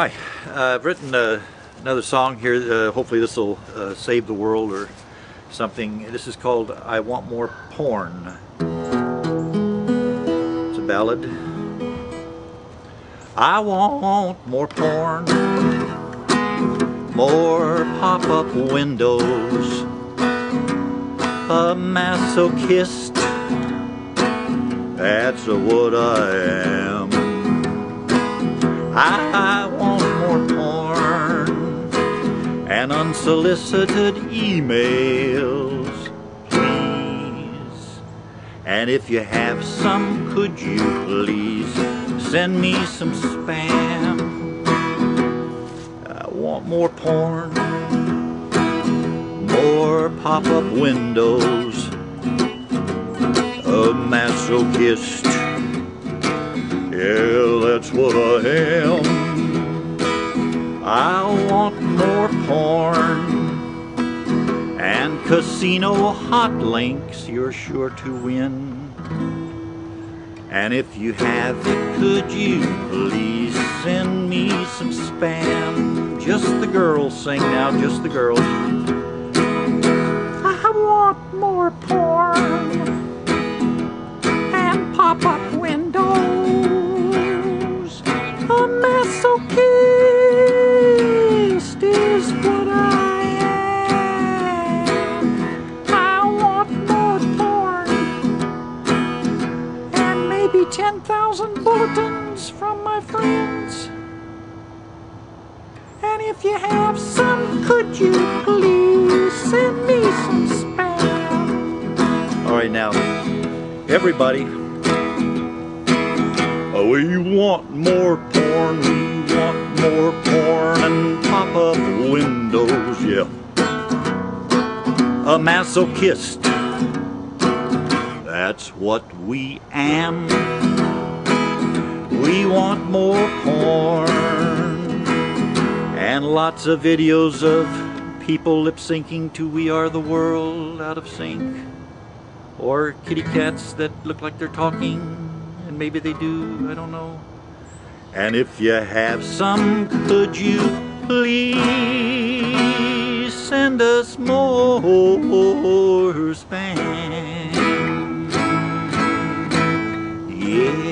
Hi, uh, I've written uh, another song here. Uh, hopefully this will uh, save the world or something. This is called I Want More Porn. It's a ballad. I want more porn, more pop-up windows, a masochist, that's what I am. I and unsolicited emails, please. And if you have some, could you please send me some spam? I want more porn, more pop-up windows, a masochist. Yeah, that's what I am. I want more porn and casino hot links. You're sure to win. And if you have it, could you please send me some spam? Just the girls sing now, just the girls. I want more porn 10,000 bulletins from my friends. And if you have some, could you please send me some spam? All right, now, everybody, uh, we want more porn, we want more porn and pop-up windows, yeah. A masochist, that's what we am. We want more porn and lots of videos of people lip syncing to We Are the World out of sync. Or kitty cats that look like they're talking and maybe they do I don't know. And if you have some could you please send us more spam yeah.